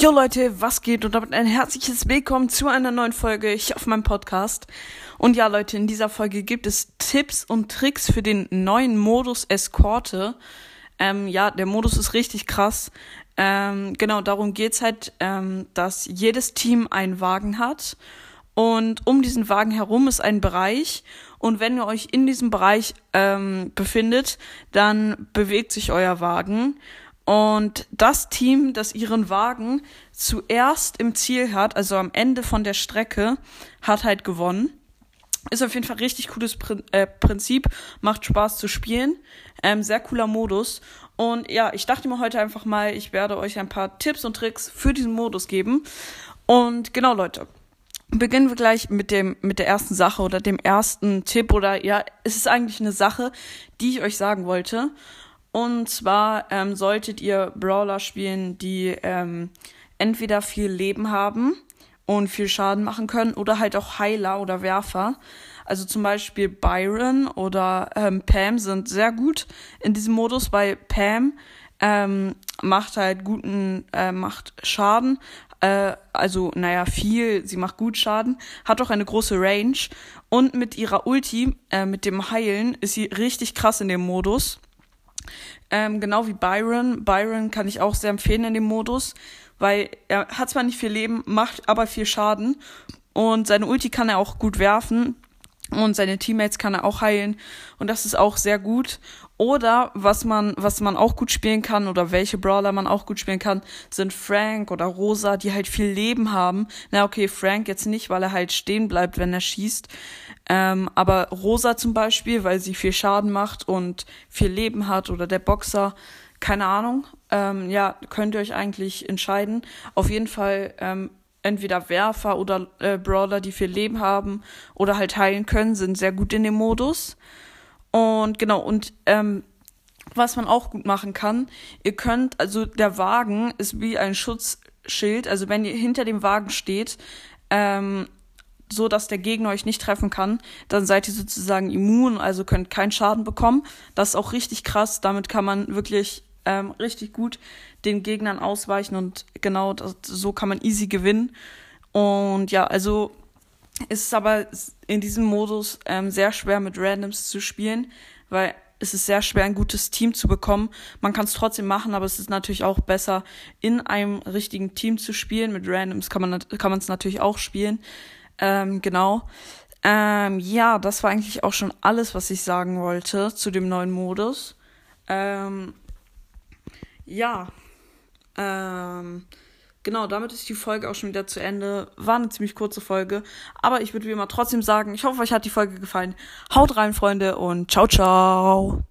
Jo Leute, was geht? Und damit ein herzliches Willkommen zu einer neuen Folge hier auf meinem Podcast. Und ja Leute, in dieser Folge gibt es Tipps und Tricks für den neuen Modus Eskorte. Ähm, ja, der Modus ist richtig krass. Ähm, genau, darum geht's halt, ähm, dass jedes Team einen Wagen hat. Und um diesen Wagen herum ist ein Bereich. Und wenn ihr euch in diesem Bereich ähm, befindet, dann bewegt sich euer Wagen. Und das Team, das ihren Wagen zuerst im Ziel hat, also am Ende von der Strecke, hat halt gewonnen. Ist auf jeden Fall richtig cooles äh, Prinzip, macht Spaß zu spielen, ähm, sehr cooler Modus. Und ja, ich dachte mir heute einfach mal, ich werde euch ein paar Tipps und Tricks für diesen Modus geben. Und genau, Leute, beginnen wir gleich mit dem mit der ersten Sache oder dem ersten Tipp oder ja, es ist eigentlich eine Sache, die ich euch sagen wollte. Und zwar ähm, solltet ihr Brawler spielen, die ähm, entweder viel Leben haben und viel Schaden machen können oder halt auch Heiler oder Werfer. Also zum Beispiel Byron oder ähm, Pam sind sehr gut in diesem Modus, weil Pam ähm, macht halt guten, äh, macht Schaden, äh, also naja, viel, sie macht gut Schaden, hat auch eine große Range und mit ihrer Ulti, äh, mit dem Heilen, ist sie richtig krass in dem Modus. Ähm, genau wie Byron. Byron kann ich auch sehr empfehlen in dem Modus, weil er hat zwar nicht viel Leben, macht aber viel Schaden. Und seine Ulti kann er auch gut werfen. Und seine Teammates kann er auch heilen. Und das ist auch sehr gut. Oder was man, was man auch gut spielen kann oder welche Brawler man auch gut spielen kann, sind Frank oder Rosa, die halt viel Leben haben. Na okay, Frank jetzt nicht, weil er halt stehen bleibt, wenn er schießt. Ähm, aber Rosa zum Beispiel, weil sie viel Schaden macht und viel Leben hat oder der Boxer, keine Ahnung. Ähm, ja, könnt ihr euch eigentlich entscheiden. Auf jeden Fall ähm, entweder Werfer oder äh, Brawler, die viel Leben haben oder halt heilen können, sind sehr gut in dem Modus. Und genau, und ähm, was man auch gut machen kann, ihr könnt, also der Wagen ist wie ein Schutzschild, also wenn ihr hinter dem Wagen steht, ähm, so dass der Gegner euch nicht treffen kann, dann seid ihr sozusagen immun, also könnt keinen Schaden bekommen. Das ist auch richtig krass. Damit kann man wirklich ähm, richtig gut den Gegnern ausweichen und genau das, so kann man easy gewinnen. Und ja, also ist es aber in diesem Modus ähm, sehr schwer mit Randoms zu spielen, weil es ist sehr schwer, ein gutes Team zu bekommen. Man kann es trotzdem machen, aber es ist natürlich auch besser, in einem richtigen Team zu spielen. Mit Randoms kann man kann man es natürlich auch spielen. Ähm, genau. Ähm, ja, das war eigentlich auch schon alles, was ich sagen wollte zu dem neuen Modus. Ähm, ja. Ähm, genau, damit ist die Folge auch schon wieder zu Ende. War eine ziemlich kurze Folge. Aber ich würde wie immer trotzdem sagen, ich hoffe, euch hat die Folge gefallen. Haut rein, Freunde, und ciao, ciao.